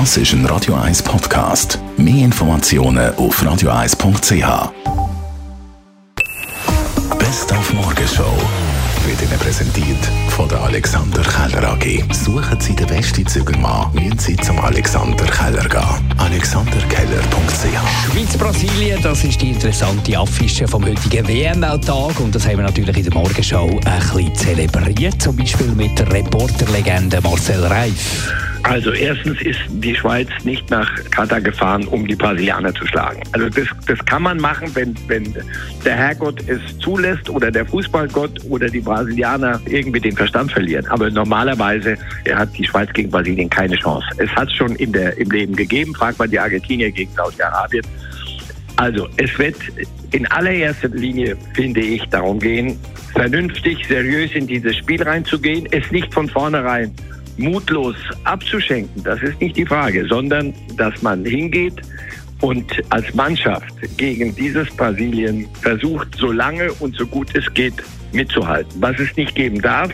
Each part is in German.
Das ist ein Radio 1 Podcast. Mehr Informationen auf radio1.ch. Best auf Morgenshow wird Ihnen präsentiert von der Alexander Keller AG. Suchen Sie den besten Zügelmann, müssen Sie zum Alexander Keller gehen. AlexanderKeller.ch Schweiz-Brasilien, das ist die interessante Affische vom heutigen WM-Tag und das haben wir natürlich in der Morgenshow ein bisschen zelebriert, zum Beispiel mit der Reporterlegende Marcel Reif. Also erstens ist die Schweiz nicht nach Katar gefahren, um die Brasilianer zu schlagen. Also das, das kann man machen, wenn, wenn der Herrgott es zulässt oder der Fußballgott oder die Brasilianer irgendwie den Verstand verlieren. Aber normalerweise hat die Schweiz gegen Brasilien keine Chance. Es hat es schon in der, im Leben gegeben. Fragt man die Argentinier gegen Saudi-Arabien. Also es wird in allererster Linie, finde ich, darum gehen, vernünftig, seriös in dieses Spiel reinzugehen, es nicht von vornherein mutlos abzuschenken, das ist nicht die Frage, sondern dass man hingeht und als Mannschaft gegen dieses Brasilien versucht, so lange und so gut es geht, mitzuhalten. Was es nicht geben darf,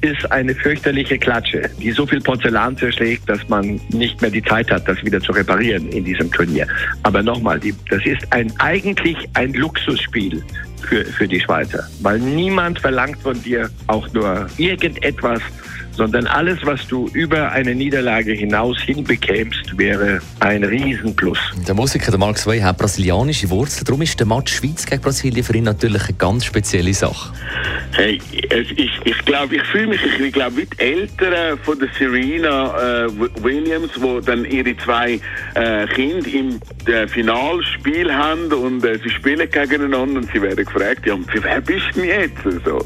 ist eine fürchterliche Klatsche, die so viel Porzellan zerschlägt, dass man nicht mehr die Zeit hat, das wieder zu reparieren in diesem Turnier. Aber nochmal, das ist ein, eigentlich ein Luxusspiel für, für die Schweizer, weil niemand verlangt von dir auch nur irgendetwas, sondern alles, was du über eine Niederlage hinaus hinbekämst, wäre ein Riesenplus. Der Musiker der Mark Sway hat brasilianische Wurzeln, darum ist der Match Schweiz gegen Brasilien für ihn natürlich eine ganz spezielle Sache. Hey, ich, ich glaube, ich fühle mich ich glaube, wie die Eltern von der Serena äh, Williams, wo dann ihre zwei äh, Kinder im äh, Finalspiel haben und äh, sie spielen gegeneinander und sie werden gefragt, ja, für wer bist du denn jetzt? So,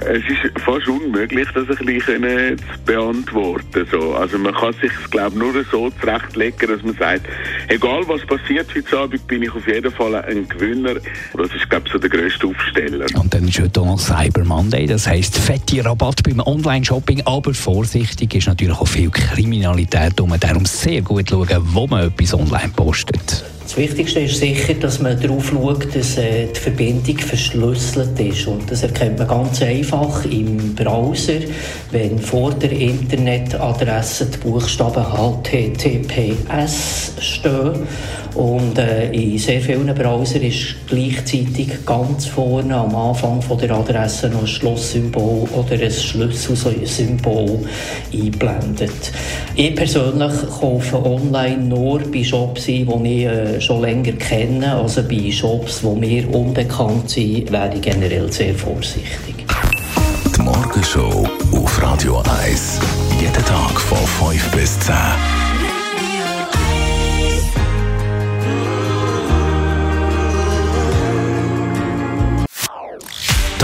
es ist fast unmöglich, das ein bisschen zu beantworten. So. Also man kann sich, glaube nur so zurechtlegen, dass man sagt, egal was passiert heute Abend, bin ich auf jeden Fall ein Gewinner. Das ist, glaube so der grösste Aufsteller. Dann ist heute noch Cyber Monday, das heisst fette Rabatt beim Online-Shopping, aber vorsichtig ist natürlich auch viel Kriminalität um. Darum sehr gut schauen, wo man etwas online postet. Das Wichtigste ist sicher, dass man darauf schaut, dass äh, die Verbindung verschlüsselt ist. Und das erkennt man ganz einfach im Browser, wenn vor der Internetadresse die Buchstaben HTTPS stehen. Und äh, in sehr vielen Browsern ist gleichzeitig ganz vorne am Anfang von der Adresse noch ein Schlusssymbol oder ein Schlüsselsymbol eingeblendet. Ich persönlich kaufe online nur bei Shops die ich äh, schon länger kennen. Also bei Shops, die mir unbekannt sind, wäre ich generell sehr vorsichtig. Die Morgenshow auf Radio